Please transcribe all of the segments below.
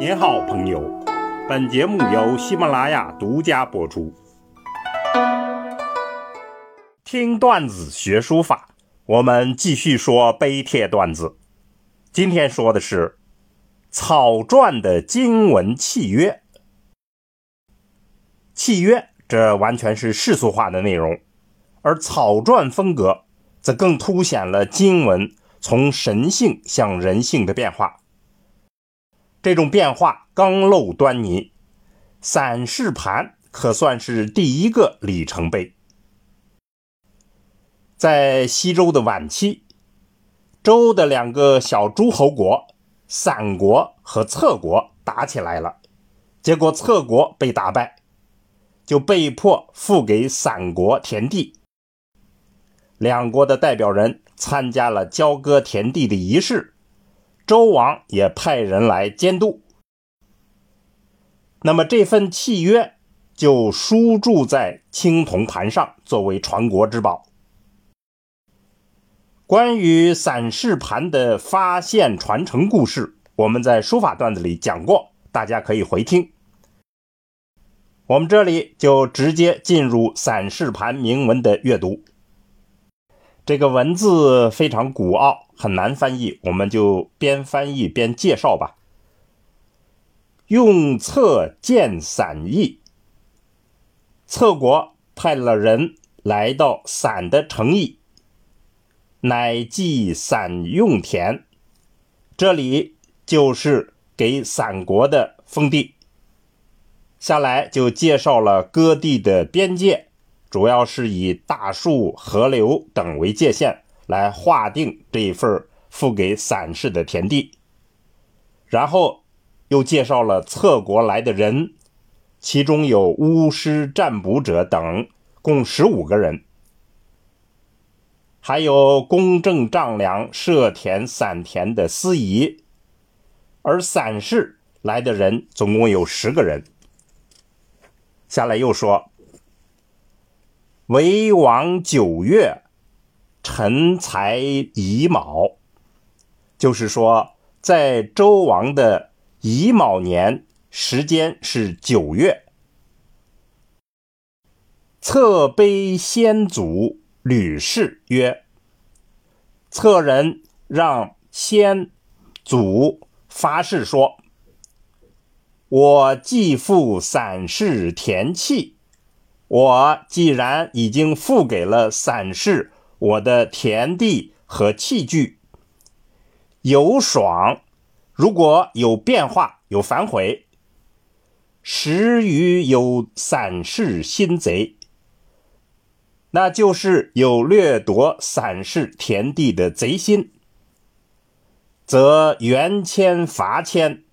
您好，朋友。本节目由喜马拉雅独家播出。听段子学书法，我们继续说碑帖段子。今天说的是草篆的经文契约。契约这完全是世俗化的内容，而草篆风格则更凸显了经文从神性向人性的变化。这种变化刚露端倪，散氏盘可算是第一个里程碑。在西周的晚期，周的两个小诸侯国散国和侧国打起来了，结果侧国被打败，就被迫付给散国田地。两国的代表人参加了交割田地的仪式。周王也派人来监督，那么这份契约就书铸在青铜盘上，作为传国之宝。关于散氏盘的发现传承故事，我们在书法段子里讲过，大家可以回听。我们这里就直接进入散氏盘铭文的阅读。这个文字非常古奥，很难翻译，我们就边翻译边介绍吧。用策见散邑，策国派了人来到散的城邑，乃祭散用田，这里就是给散国的封地。下来就介绍了割地的边界。主要是以大树、河流等为界限来划定这一份付给散氏的田地，然后又介绍了侧国来的人，其中有巫师、占卜者等，共十五个人，还有公正丈量设田散田的司仪，而散氏来的人总共有十个人。下来又说。为王九月，辰财乙卯，就是说，在周王的乙卯年，时间是九月。策碑先祖吕氏曰：“策人让先祖发誓说，我既付散氏田契。”我既然已经付给了散氏我的田地和器具，有爽，如果有变化有反悔，时于有散氏心贼，那就是有掠夺散氏田地的贼心，则原签罚签，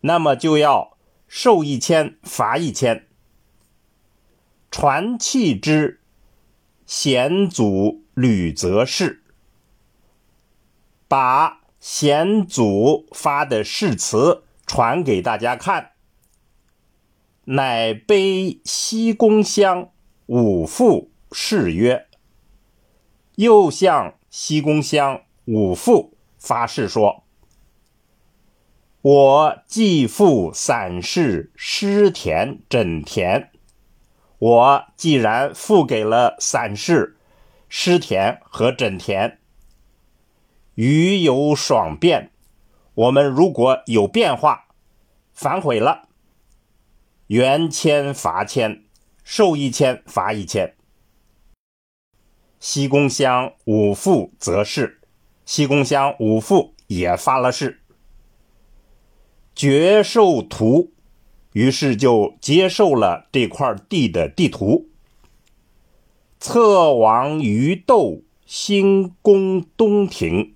那么就要受一千罚一千。传契之贤祖吕则氏，把贤祖发的誓词传给大家看，乃悲西宫乡五父誓曰：“又向西宫乡五父发誓说，我继父散氏失田枕田。”我既然付给了散氏失田和枕田，鱼有爽变，我们如果有变化，反悔了，原签罚签，受一签罚一签。西宫乡五父则是，西宫乡五父也发了誓，绝受图。于是就接受了这块地的地图。策王于窦兴宫东庭，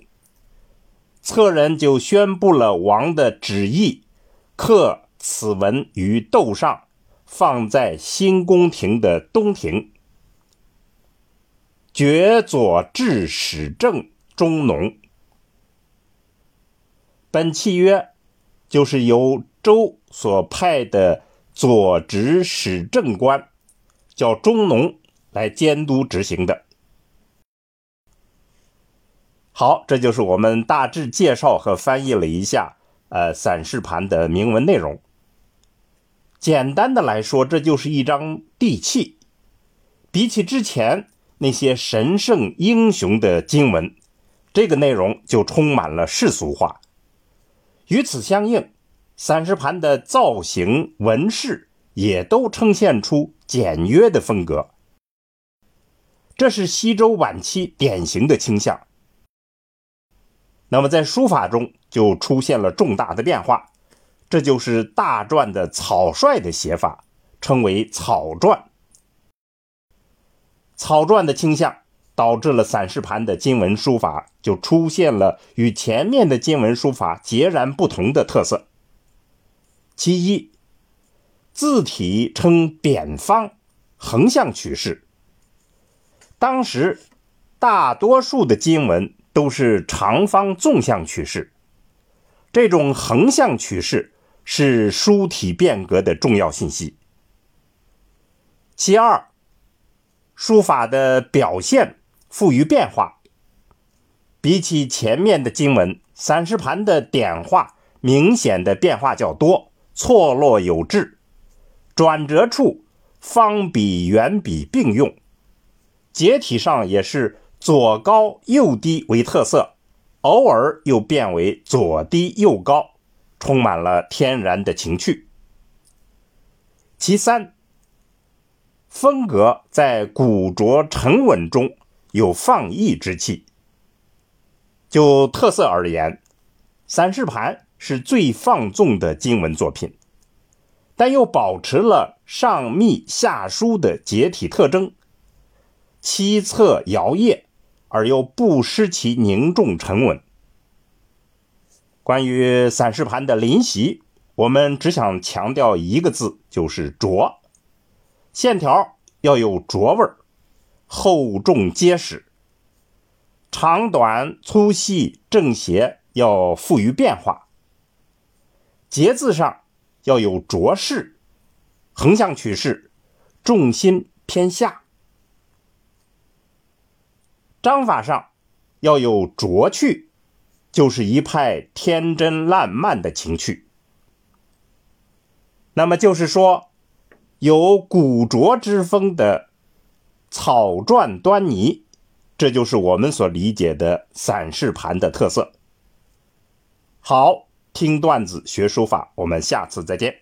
策人就宣布了王的旨意，刻此文于窦上，放在新宫廷的东庭。决左制使正中农。本契约就是由周。所派的左执使政官叫中农来监督执行的。好，这就是我们大致介绍和翻译了一下呃散氏盘的铭文内容。简单的来说，这就是一张地契。比起之前那些神圣英雄的经文，这个内容就充满了世俗化。与此相应，散氏盘的造型纹饰也都呈现出简约的风格。这是西周晚期典型的倾向。那么在书法中就出现了重大的变化。这就是大篆的草率的写法，称为草篆。草篆的倾向导致了散氏盘的金文书法就出现了与前面的金文书法截然不同的特色。其一，字体呈扁方，横向取势。当时大多数的金文都是长方纵向取势，这种横向取势。是书体变革的重要信息。其二，书法的表现富于变化。比起前面的经文，散氏盘的点画明显的变化较多，错落有致，转折处方笔、圆笔并用，结体上也是左高右低为特色，偶尔又变为左低右高。充满了天然的情趣。其三，风格在古拙沉稳中有放逸之气。就特色而言，散氏盘是最放纵的经文作品，但又保持了上密下疏的结体特征，七侧摇曳而又不失其凝重沉稳。关于散氏盘的临习，我们只想强调一个字，就是拙。线条要有拙味厚重结实，长短粗细正斜要富于变化。节字上要有拙势，横向取势，重心偏下。章法上要有拙趣。就是一派天真烂漫的情趣，那么就是说，有古拙之风的草篆端倪，这就是我们所理解的散氏盘的特色。好，听段子学书法，我们下次再见。